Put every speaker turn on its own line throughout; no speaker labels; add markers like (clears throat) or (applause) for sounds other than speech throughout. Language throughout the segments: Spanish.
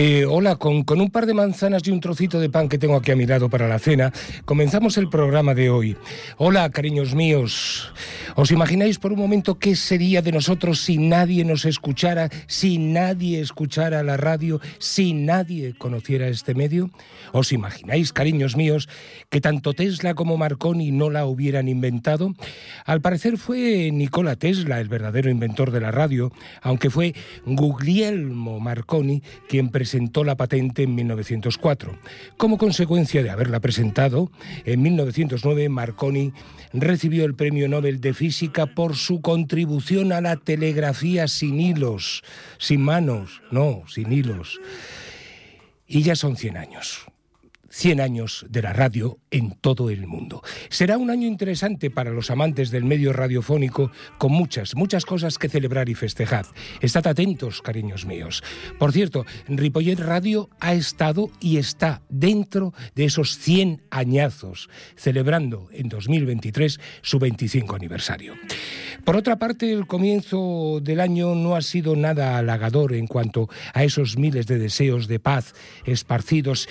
Eh, hola, con, con, un par de manzanas y un trocito de pan que tengo aquí a mi lado para la cena, comenzamos el programa de hoy. Hola, cariños míos. ¿Os imagináis por un momento qué sería de nosotros si nadie nos escuchara, si nadie escuchara la radio, si nadie conociera este medio? ¿Os imagináis, cariños míos, que tanto Tesla como Marconi no la hubieran inventado? Al parecer fue Nikola Tesla el verdadero inventor de la radio, aunque fue Guglielmo Marconi quien presentó la patente en 1904. Como consecuencia de haberla presentado, en 1909 Marconi recibió el Premio Nobel de Física por su contribución a la telegrafía sin hilos, sin manos, no, sin hilos. Y ya son 100 años. 100 años de la radio en todo el mundo. Será un año interesante para los amantes del medio radiofónico con muchas, muchas cosas que celebrar y festejar. Estad atentos, cariños míos. Por cierto, Ripollet Radio ha estado y está dentro de esos 100 añazos, celebrando en 2023 su 25 aniversario. Por otra parte, el comienzo del año no ha sido nada halagador en cuanto a esos miles de deseos de paz esparcidos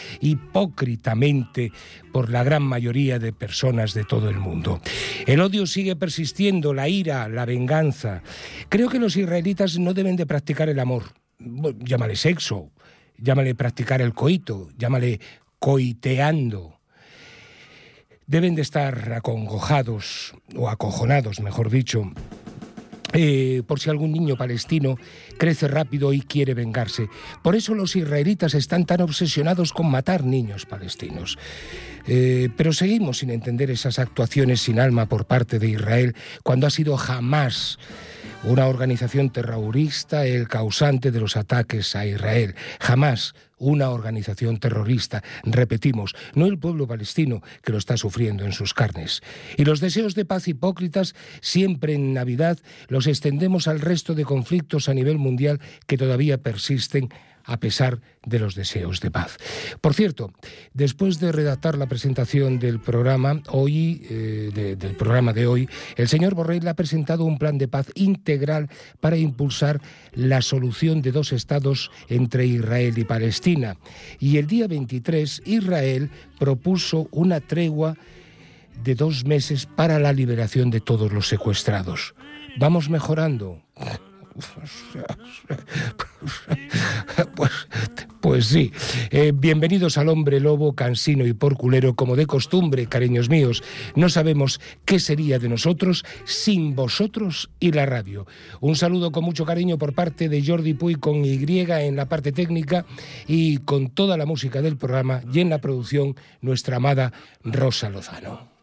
por la gran mayoría de personas de todo el mundo. El odio sigue persistiendo, la ira, la venganza. Creo que los israelitas no deben de practicar el amor. Llámale sexo, llámale practicar el coito, llámale coiteando deben de estar acongojados o acojonados, mejor dicho, eh, por si algún niño palestino crece rápido y quiere vengarse. Por eso los israelitas están tan obsesionados con matar niños palestinos. Eh, pero seguimos sin entender esas actuaciones sin alma por parte de Israel cuando ha sido jamás una organización terrorista el causante de los ataques a Israel. Jamás una organización terrorista. Repetimos, no el pueblo palestino que lo está sufriendo en sus carnes. Y los deseos de paz hipócritas, siempre en Navidad, los extendemos al resto de conflictos a nivel mundial que todavía persisten a pesar de los deseos de paz. Por cierto, después de redactar la presentación del programa hoy, eh, del programa de hoy, el señor Borrell ha presentado un plan de paz integral para impulsar la solución de dos estados entre Israel y Palestina. Y el día 23, Israel propuso una tregua de dos meses para la liberación de todos los secuestrados. Vamos mejorando. Pues, pues sí. Eh, bienvenidos al hombre lobo, cansino y porculero, como de costumbre, cariños míos. No sabemos qué sería de nosotros sin vosotros y la radio. Un saludo con mucho cariño por parte de Jordi Puy con Y en la parte técnica y con toda la música del programa y en la producción nuestra amada Rosa Lozano.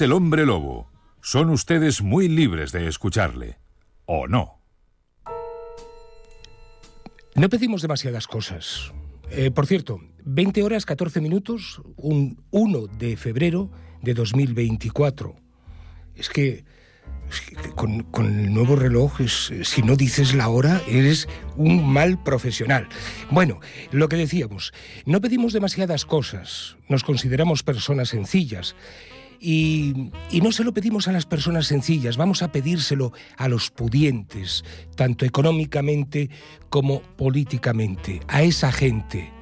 Es el hombre lobo. Son ustedes muy libres de escucharle. ¿O no?
No pedimos demasiadas cosas. Eh, por cierto, 20 horas 14 minutos, un 1 de febrero de 2024. Es que, con, el nuevo reloj, si no dices la hora, eres un mal profesional. Bueno, lo que decíamos, no pedimos demasiadas cosas, nos consideramos personas sencillas y, no se lo pedimos a las personas sencillas, vamos a pedírselo a los pudientes, tanto económicamente como políticamente, a esa gente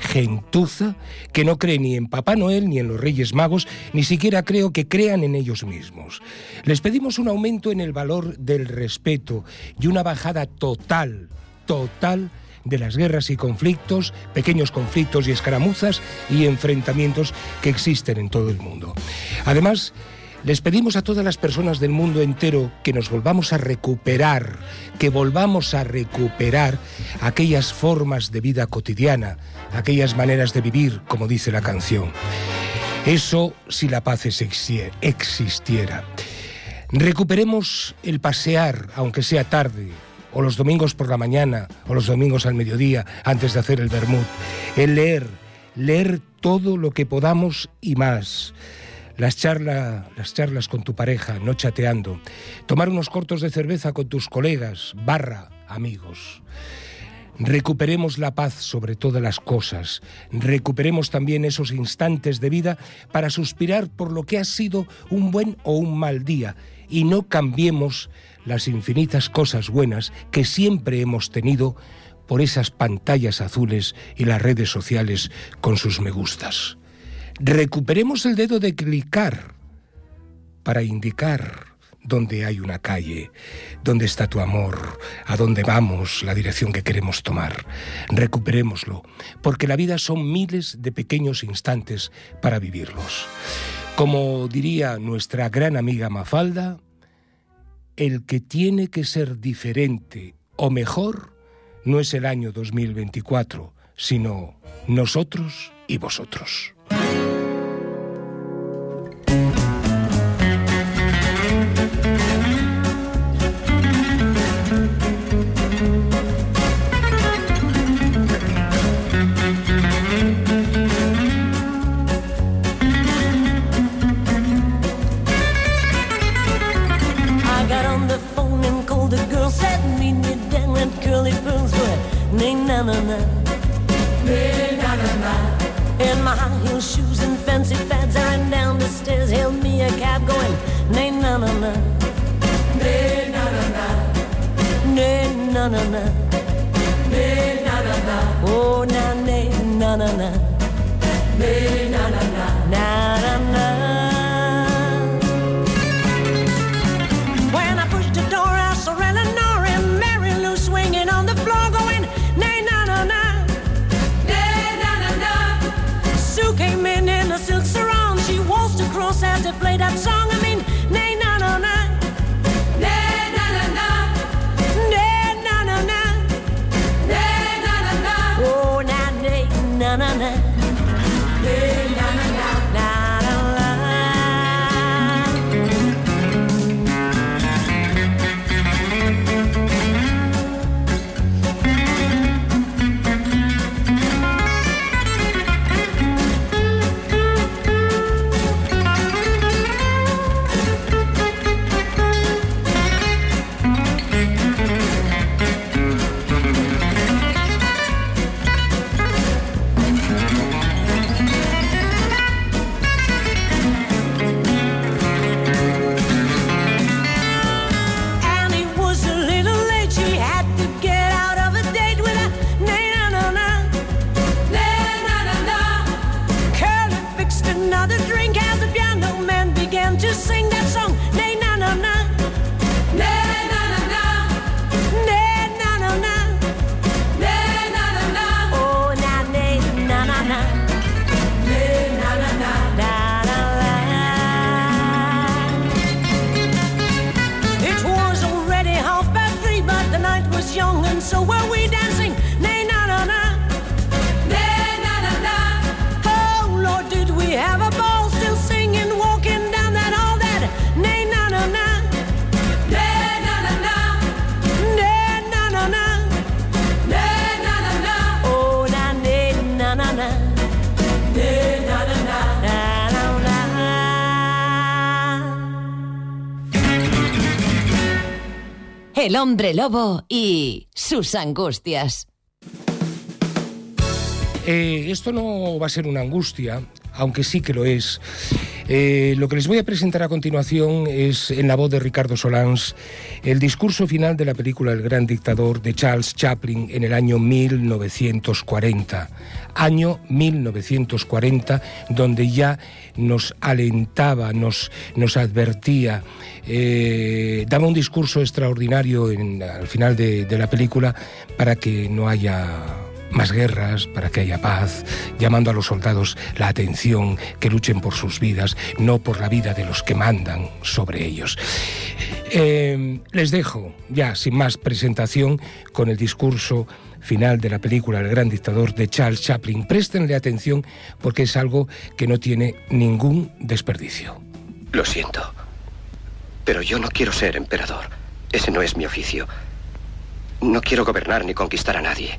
gentuza que no cree ni en Papá Noel ni en los Reyes Magos, ni siquiera creo que crean en ellos mismos. Les pedimos un aumento en el valor del respeto y una bajada total, total de las guerras y conflictos, pequeños conflictos y escaramuzas y enfrentamientos que existen en todo el mundo. Además, les pedimos a todas las personas del mundo entero que nos volvamos a recuperar, que volvamos a recuperar aquellas formas de vida cotidiana, aquellas maneras de vivir, como dice la canción. Eso si la paz existiera. Recuperemos el pasear, aunque sea tarde, o los domingos por la mañana, o los domingos al mediodía, antes de hacer el vermut. El leer, leer todo lo que podamos y más. Las, charla, las charlas con tu pareja, no chateando. Tomar unos cortos de cerveza con tus colegas, barra, amigos. Recuperemos la paz sobre todas las cosas. Recuperemos también esos instantes de vida para suspirar por lo que ha sido un buen o un mal día y no cambiemos las infinitas cosas buenas que siempre hemos tenido por esas pantallas azules y las redes sociales con sus me gustas. Recuperemos el dedo de clicar para indicar dónde hay una calle, dónde está tu amor, a dónde vamos, la dirección que queremos tomar. Recuperémoslo, porque la vida son miles de pequeños instantes para vivirlos. Como diría nuestra gran amiga Mafalda, el que tiene que ser diferente o mejor no es el año 2024, sino nosotros y vosotros.
El hombre lobo y sus angustias.
Eh, esto no va a ser una angustia, aunque sí que lo es. Eh, lo que les voy a presentar a continuación es, en la voz de Ricardo Solans, el discurso final de la película El Gran Dictador de Charles Chaplin en el año 1940. Año 1940, donde ya nos alentaba, nos, nos advertía, eh, daba un discurso extraordinario en- al final de, de la película para que no haya más guerras, para que haya paz, llamando a los soldados la atención, que luchen por sus vidas, no por la vida de los que mandan sobre ellos. Eh, les dejo, ya sin más presentación, con el discurso final de la película El Gran Dictador de Charles Chaplin. Préstenle atención porque es algo que no tiene ningún desperdicio.
Lo siento. Pero yo no quiero ser emperador. Ese no es mi oficio. No quiero gobernar ni conquistar a nadie,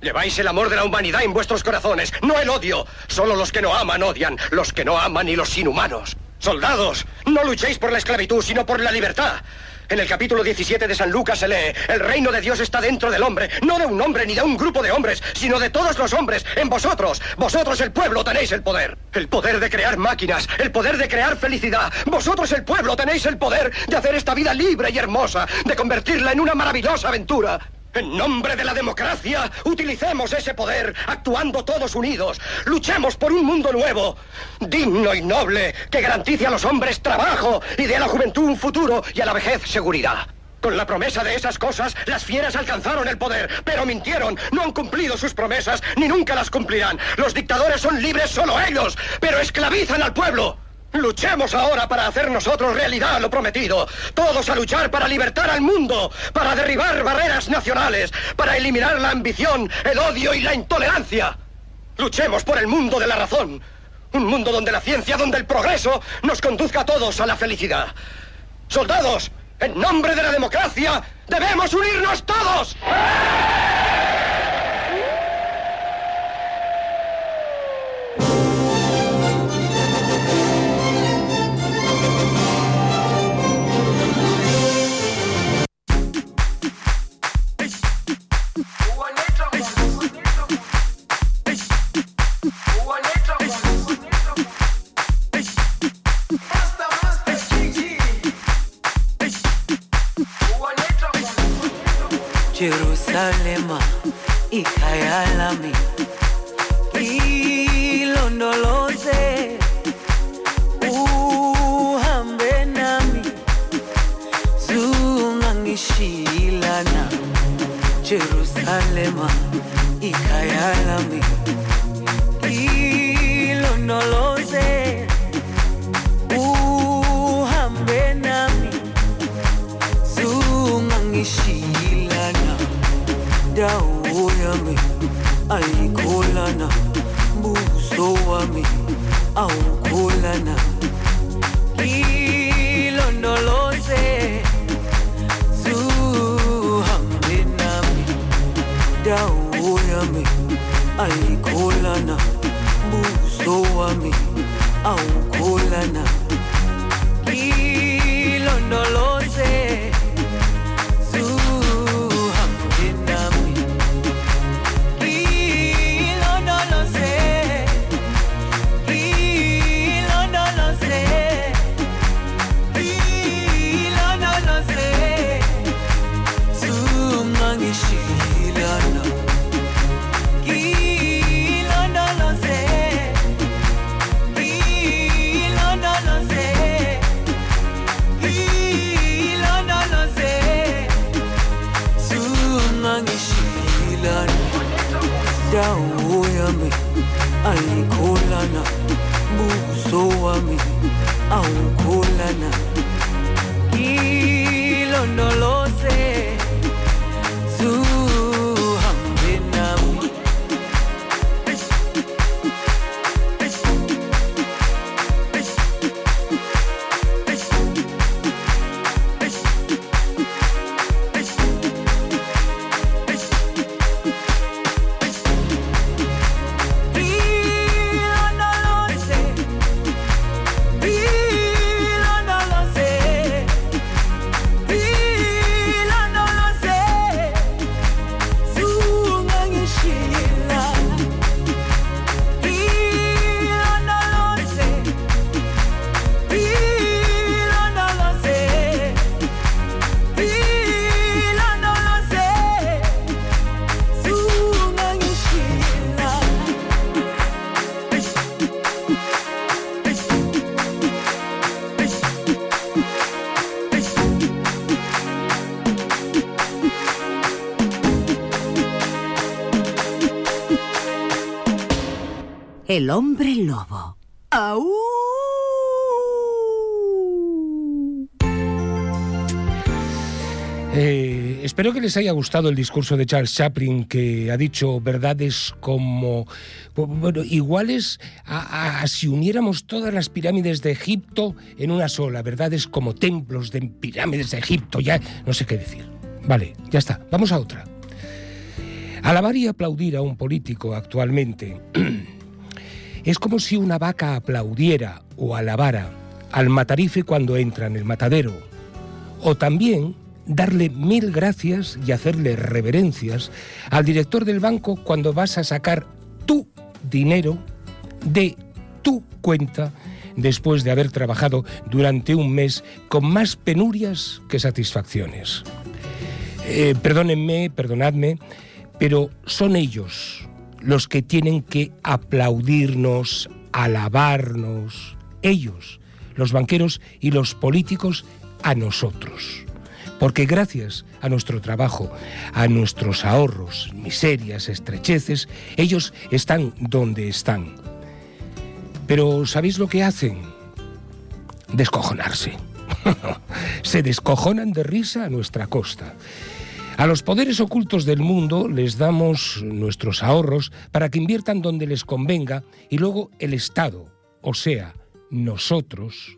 Lleváis el amor de la humanidad en vuestros corazones, no el odio. Solo los que no aman odian, los que no aman y los inhumanos. Soldados, no luchéis por la esclavitud, sino por la libertad. En el capítulo 17 de San Lucas se lee, el reino de Dios está dentro del hombre, no de un hombre ni de un grupo de hombres, sino de todos los hombres, en vosotros. Vosotros el pueblo tenéis el poder. El poder de crear máquinas, el poder de crear felicidad. Vosotros el pueblo tenéis el poder de hacer esta vida libre y hermosa, de convertirla en una maravillosa aventura. En nombre de la democracia, utilicemos ese poder, actuando todos unidos. Luchemos por un mundo nuevo, digno y noble, que garantice a los hombres trabajo y dé a la juventud un futuro y a la vejez seguridad. Con la promesa de esas cosas, las fieras alcanzaron el poder, pero mintieron, no han cumplido sus promesas, ni nunca las cumplirán. Los dictadores son libres solo ellos, pero esclavizan al pueblo. Luchemos ahora para hacer nosotros realidad lo prometido. Todos a luchar para libertar al mundo, para derribar barreras nacionales, para eliminar la ambición, el odio y la intolerancia. Luchemos por el mundo de la razón. Un mundo donde la ciencia, donde el progreso nos conduzca a todos a la felicidad. Soldados, en nombre de la democracia, debemos unirnos todos.
Jerusalema ikhaya lami ilondoloze uhambe nami. Zungangishilana dawo yami ayikholana. Buso wami awukholana dawo yami ayikholana buso wami awukholana me.
El hombre lobo. ¡Aú!
Eh, espero que les haya gustado el discurso de Charles Chaplin, que ha dicho verdades como, bueno, iguales a, a, si uniéramos todas las pirámides de Egipto en una sola, verdades como templos de pirámides de Egipto, ya no sé qué decir. Vale, ya está, vamos a otra. Alabar y aplaudir a un político actualmente. (clears throat) es como si una vaca aplaudiera o alabara al matarife cuando entra en el matadero. O también darle mil gracias y hacerle reverencias al director del banco cuando vas a sacar tu dinero de tu cuenta después de haber trabajado durante un mes con más penurias que satisfacciones. Eh, perdónenme, perdonadme, pero son ellos los que tienen que aplaudirnos, alabarnos, ellos, los banqueros y los políticos, a nosotros. Porque gracias a nuestro trabajo, a nuestros ahorros, miserias, estrecheces, ellos están donde están. Pero ¿sabéis lo que hacen? Descojonarse. (laughs) Se descojonan de risa a nuestra costa. A los poderes ocultos del mundo les damos nuestros ahorros para que inviertan donde les convenga y luego el Estado, o sea, nosotros,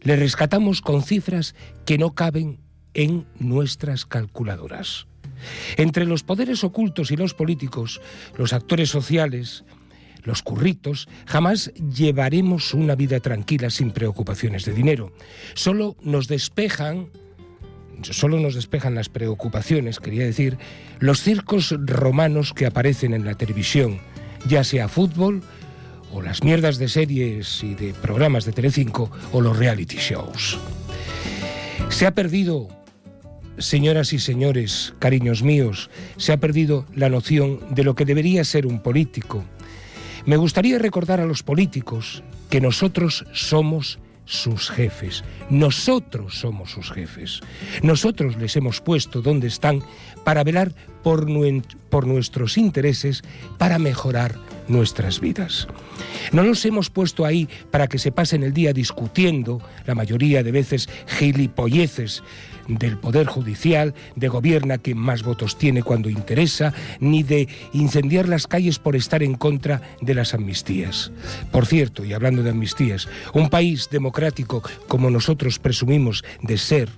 le rescatamos con cifras que no caben en nuestras calculadoras. Entre los poderes ocultos y los políticos, los actores sociales, los curritos, jamás llevaremos una vida tranquila sin preocupaciones de dinero. Solo nos despejan solo nos despejan las preocupaciones, quería decir, los circos romanos que aparecen en la televisión, ya sea fútbol o las mierdas de series y de programas de Telecinco o los reality shows. Se ha perdido, señoras y señores, cariños míos, se ha perdido la noción de lo que debería ser un político. Me gustaría recordar a los políticos que nosotros somos sus jefes. Nosotros somos sus jefes. Nosotros les hemos puesto donde están para velar por, por nuestros intereses, para mejorar nuestras vidas. No los hemos puesto ahí para que se pasen el día discutiendo, la mayoría de veces gilipolleces, del Poder Judicial, de gobierna quien más votos tiene cuando interesa, ni de incendiar las calles por estar en contra de las amnistías. Por cierto, y hablando de amnistías, un país democrático como nosotros presumimos de ser,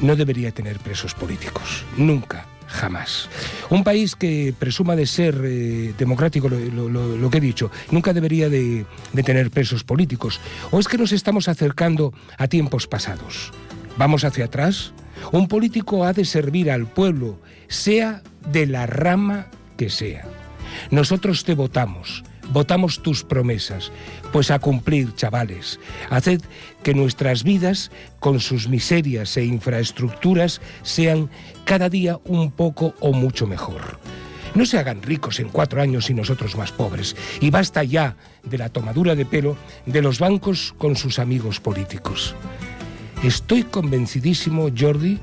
no debería tener presos políticos. Nunca. Jamás. Un país que presuma de ser eh, democrático, lo, que he dicho, nunca debería de, de tener presos políticos. ¿O es que nos estamos acercando a tiempos pasados? ¿Vamos hacia atrás? Un político ha de servir al pueblo, sea de la rama que sea. Nosotros te votamos, votamos tus promesas, pues a cumplir, chavales. Haced que nuestras vidas, con sus miserias e infraestructuras, sean cada día un poco o mucho mejor. No se hagan ricos en cuatro años y nosotros más pobres. Y basta ya de la tomadura de pelo de los bancos con sus amigos políticos. Estoy convencidísimo, Jordi,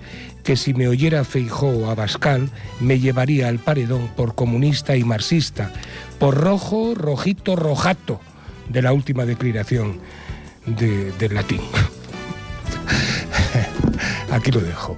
que si me oyera Feijó o Abascal, me llevaría al paredón por comunista y marxista, por rojo, rojito, rojato, de la última declinación de- del latín. (laughs) Aquí lo dejo.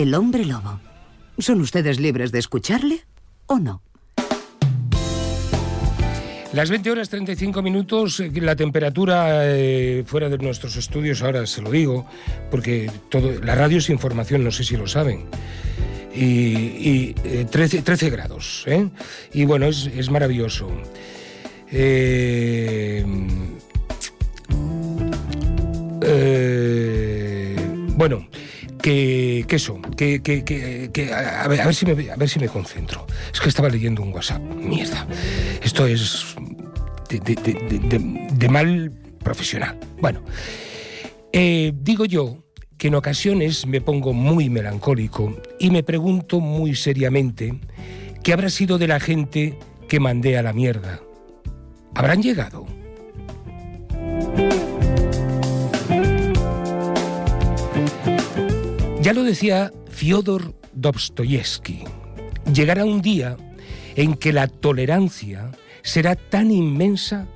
el hombre lobo. ¿Son ustedes libres de escucharle o no?
Las 20 horas 35 minutos, eh, la temperatura eh, fuera de nuestros estudios, ahora se lo digo, porque todo, la radio es información, no sé si lo saben. Y, y, eh, 13, 13 grados, ¿eh? Y bueno, es, es maravilloso. Eh, eh, bueno, que, que eso, que, que- que- a, ver, a ver si me, a ver si me concentro. Es que estaba leyendo un WhatsApp. Mierda. Esto es de mal profesional. Bueno, eh, digo yo que en ocasiones me pongo muy melancólico y me pregunto muy seriamente qué habrá sido de la gente que mandé a la mierda. ¿Habrán llegado? Ya lo decía Fyodor Dostoyevsky, llegará un día en que la tolerancia será tan inmensa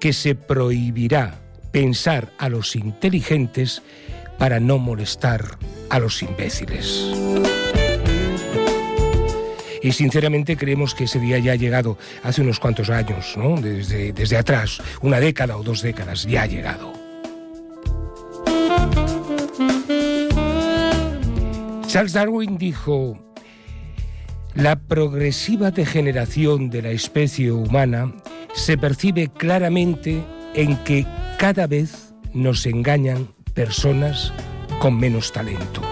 que se prohibirá pensar a los inteligentes para no molestar a los imbéciles. Y sinceramente creemos que ese día ya ha llegado hace unos cuantos años, ¿no? Desde, desde atrás, una década o dos décadas, ya ha llegado. Charles Darwin dijo, la progresiva degeneración de la especie humana se percibe claramente en que cada vez nos engañan personas con menos talento.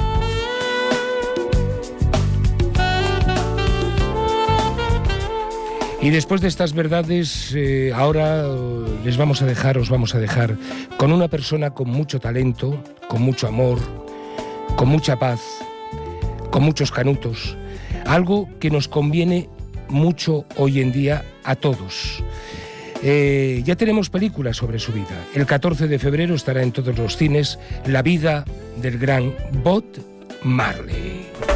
Y después de estas verdades, eh, ahora eh, les vamos a dejar, os vamos a dejar con una persona con mucho talento, con mucho amor, con mucha paz, con muchos canutos, algo que nos conviene mucho hoy en día a todos. Eh, ya tenemos películas sobre su vida. El 14 de febrero estará en todos los cines La vida del gran Bob Marley.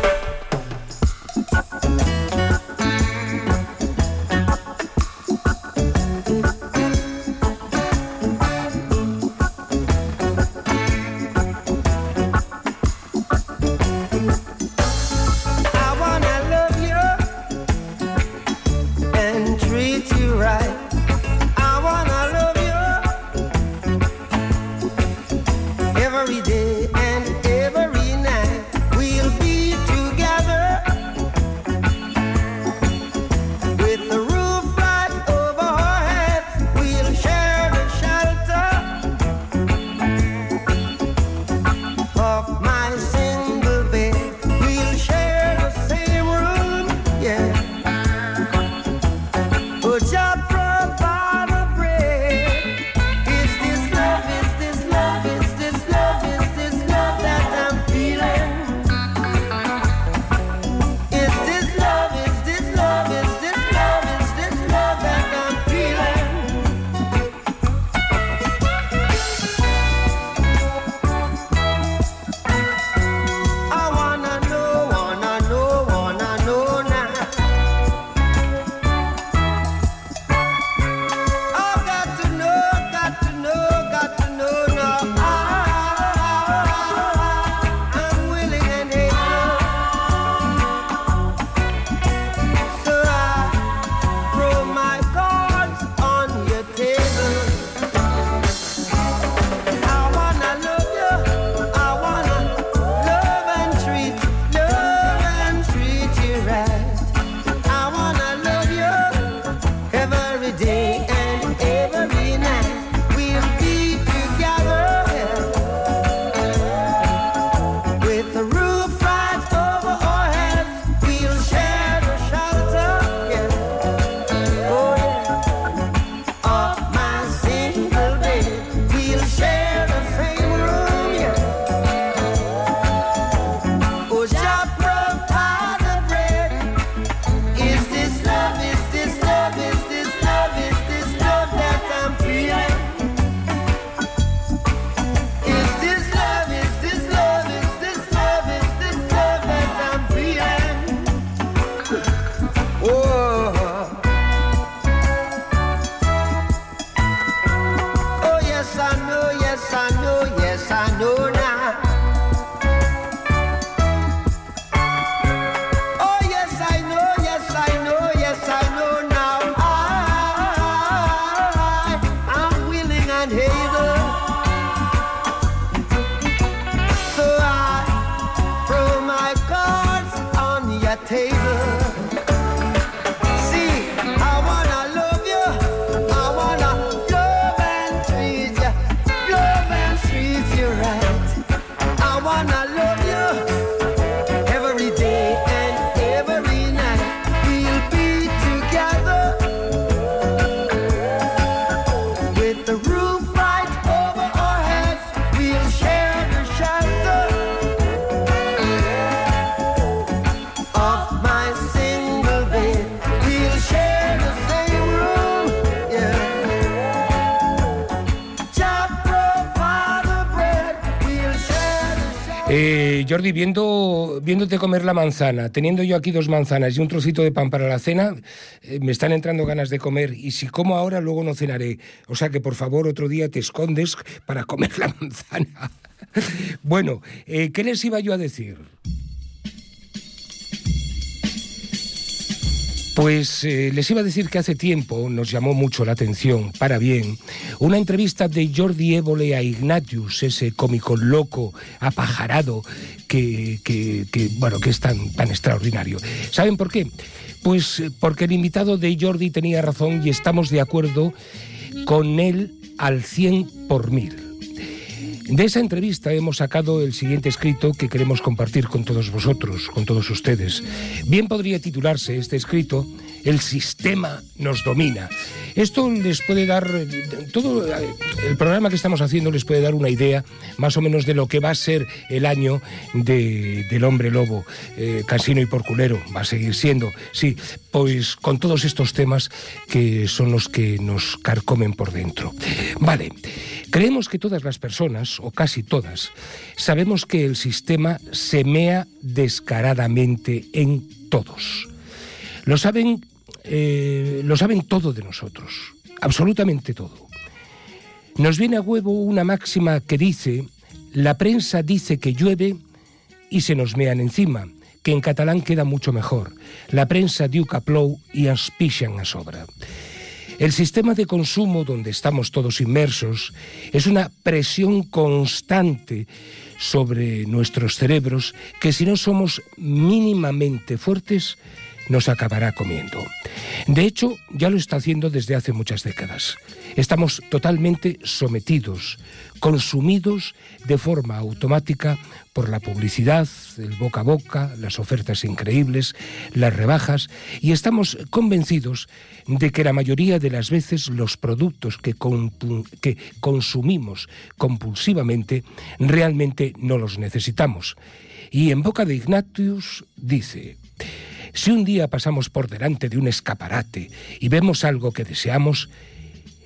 Treat you right. I wanna love you every day
Jordi, viéndote comer la manzana, teniendo yo aquí dos manzanas y un trocito de pan para la cena, eh, me están entrando ganas de comer y si como ahora, luego no cenaré. O sea que por favor otro día te escondes para comer la (laughs) manzana. bueno, eh, ¿qué les iba yo a decir? Pues eh, les iba a decir que hace tiempo nos llamó mucho la atención, para bien, una entrevista de Jordi Évole a Ignatius, ese cómico loco, apajarado, que, que- bueno, que es tan, tan extraordinario. ¿Saben por qué? Pues eh, porque el invitado de Jordi tenía razón y estamos de acuerdo con él al 100 por mil. De esa entrevista hemos sacado el siguiente escrito que queremos compartir con todos vosotros, con todos ustedes. Bien podría titularse este escrito El sistema nos domina. Esto les puede dar, todo el programa que estamos haciendo les puede dar una idea más o menos de lo que va a ser el año de- del hombre lobo, eh, casino y porculero, va a seguir siendo, sí, pues con todos estos temas que son los que nos carcomen por dentro. Vale, creemos que todas las personas, o casi todas, sabemos que el sistema se mea descaradamente en todos. Lo saben, eh, lo saben todo de nosotros, absolutamente todo. Nos viene a huevo una máxima que dice, la prensa dice que llueve y se nos mean encima, que en catalán queda mucho mejor. La prensa diu plou i ens pixan a sobra. El sistema de consumo donde estamos todos inmersos es una presión constante sobre nuestros cerebros que si no somos mínimamente fuertes nos acabará comiendo. De hecho, ya lo está haciendo desde hace muchas décadas. Estamos totalmente sometidos, consumidos de forma automática por la publicidad, el boca a boca, las ofertas increíbles, las rebajas, y estamos convencidos de que la mayoría de las veces los productos que, que consumimos compulsivamente realmente no los necesitamos. Y en boca de Ignatius dice, si un día pasamos por delante de un escaparate y vemos algo que deseamos,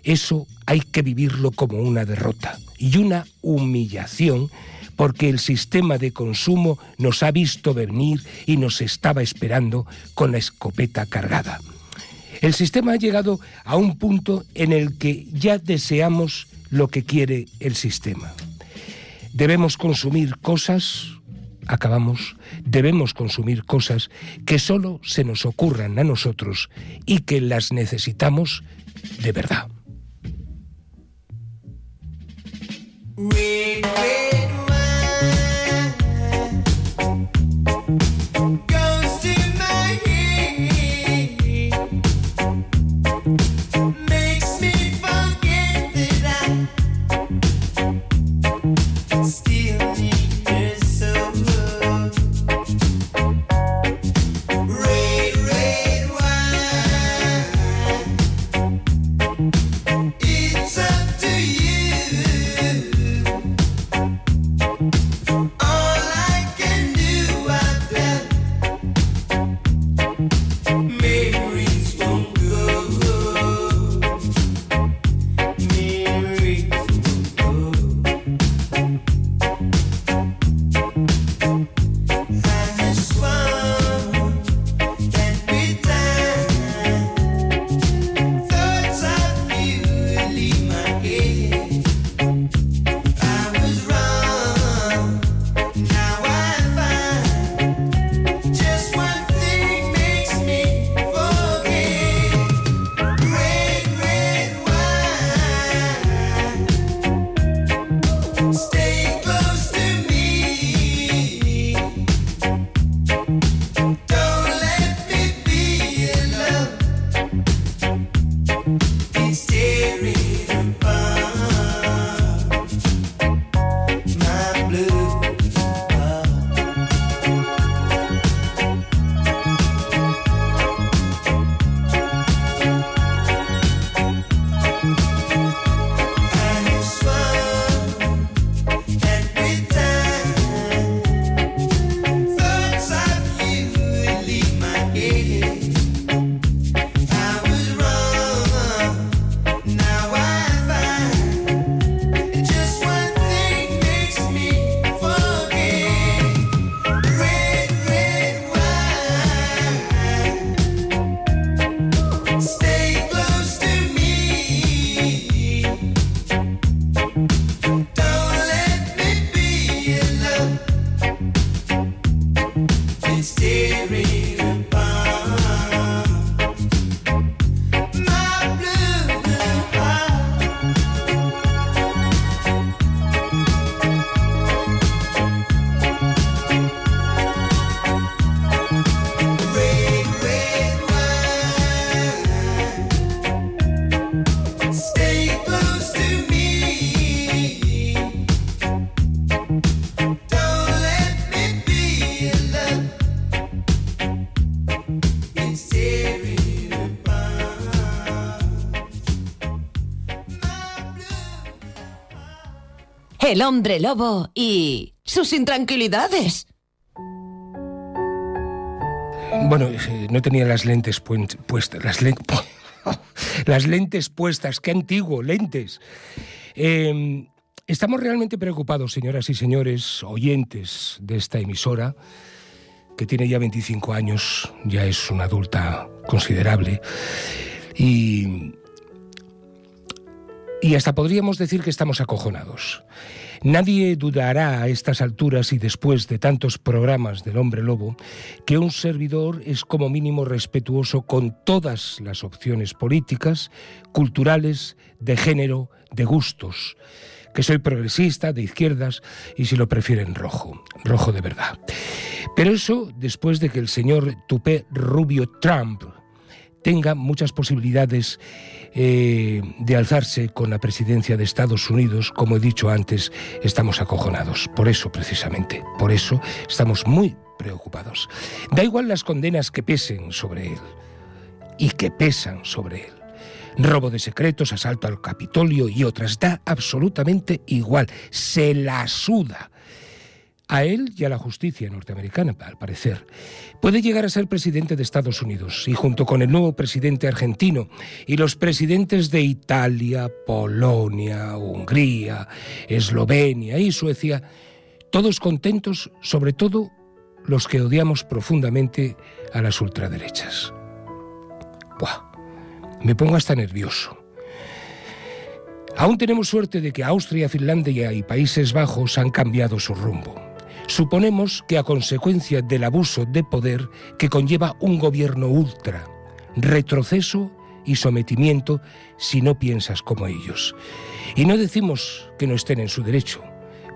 eso hay que vivirlo como una derrota y una humillación porque el sistema de consumo nos ha visto venir y nos estaba esperando con la escopeta cargada. El sistema ha llegado a un punto en el que ya deseamos lo que quiere el sistema. Debemos consumir cosas, acabamos, debemos consumir cosas que solo se nos ocurran a nosotros y que las necesitamos de verdad.
El hombre lobo y sus intranquilidades.
Bueno, eh, no tenía las lentes puestas. Las, len- (laughs) las lentes puestas, qué antiguo, lentes. Eh, estamos realmente preocupados, señoras y señores, oyentes de esta emisora, que tiene ya 25 años, ya es una adulta considerable, y, y hasta podríamos decir que estamos acojonados. Nadie dudará a estas alturas y después de tantos programas del hombre lobo que un servidor es como mínimo respetuoso con todas las opciones políticas, culturales, de género, de gustos, que soy progresista, de izquierdas y si lo prefieren rojo, rojo de verdad. Pero eso después de que el señor Tupé Rubio Trump tenga muchas posibilidades eh, de alzarse con la presidencia de Estados Unidos, como he dicho antes, estamos acojonados. Por eso, precisamente, por eso estamos muy preocupados. Da igual las condenas que pesen sobre él y que pesan sobre él. Robo de secretos, asalto al Capitolio y otras. Da absolutamente igual. Se la suda. A él y a la justicia norteamericana, al parecer. Puede llegar a ser presidente de Estados Unidos y junto con el nuevo presidente argentino y los presidentes de Italia, Polonia, Hungría, Eslovenia y Suecia, todos contentos, sobre todo los que odiamos profundamente a las ultraderechas. Buah, me pongo hasta nervioso. Aún tenemos suerte de que Austria, Finlandia y Países Bajos han cambiado su rumbo. Suponemos que a consecuencia del abuso de poder que conlleva un gobierno ultra, retroceso y sometimiento si no piensas como ellos. Y no decimos que no estén en su derecho,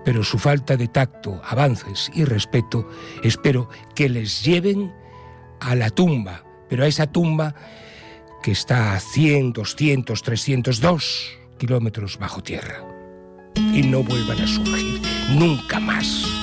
pero su falta de tacto, avances y respeto espero que les lleven a la tumba, pero a esa tumba que está a 100, 200, 302 kilómetros bajo tierra. Y no vuelvan a surgir nunca más.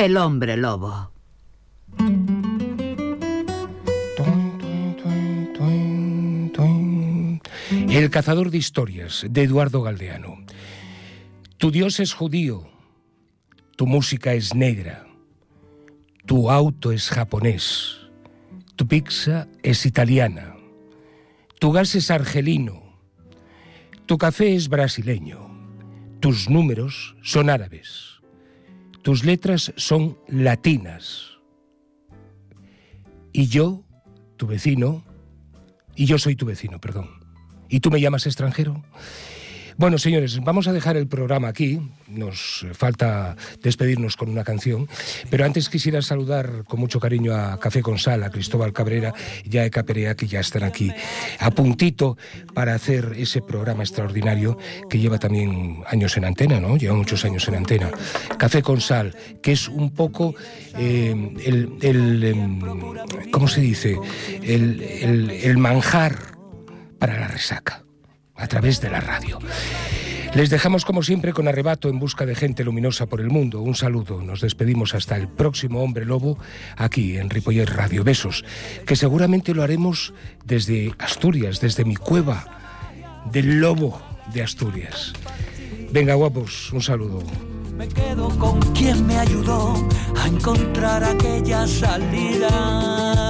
El hombre lobo.
El cazador de historias, de Eduardo Galdeano. Tu Dios es judío, tu música es negra, tu auto es japonés, tu pizza es italiana, tu gas es argelino, tu café es brasileño, tus números son árabes, tus letras son latinas. Y yo, tu vecino, y yo soy tu vecino, perdón. ¿Y tú me llamas extranjero? Bueno, señores, vamos a dejar el programa aquí. Nos falta despedirnos con una canción. Pero antes quisiera saludar con mucho cariño a Café con Sal, a Cristóbal Cabrera y a Eka Perea, que ya están aquí a puntito para hacer ese programa extraordinario que lleva también años en antena, ¿no? Lleva muchos años en antena. Café con Sal, que es un poco eh, el, em, ¿Cómo se dice? el manjar para la resaca a través de la radio. Les dejamos como siempre con arrebato en busca de gente luminosa por el mundo. Un saludo. Nos despedimos hasta el próximo Hombre Lobo aquí en Ripollet Radio. Besos. Que seguramente lo haremos desde Asturias, desde mi cueva del lobo de Asturias. Venga, guapos, un saludo.
Me quedo con quien me ayudó a encontrar aquella salida.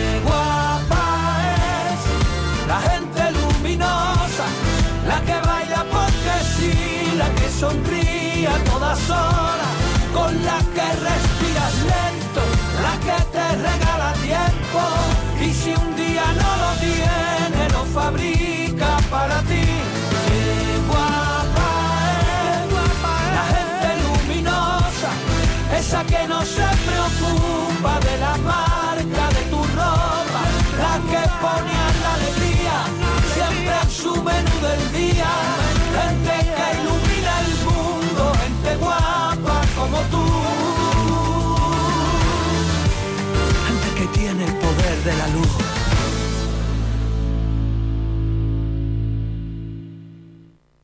La que baila porque sí, la que sonríe a todas horas, con la que respiras lento, la que te regala tiempo y si un día no lo tiene, lo fabrica para ti. Guapa la gente luminosa, esa que no se preocupa de la marca de tu ropa, la que pone del día, gente que ilumina el mundo, gente guapa como tú. Gente que tiene el poder de la luz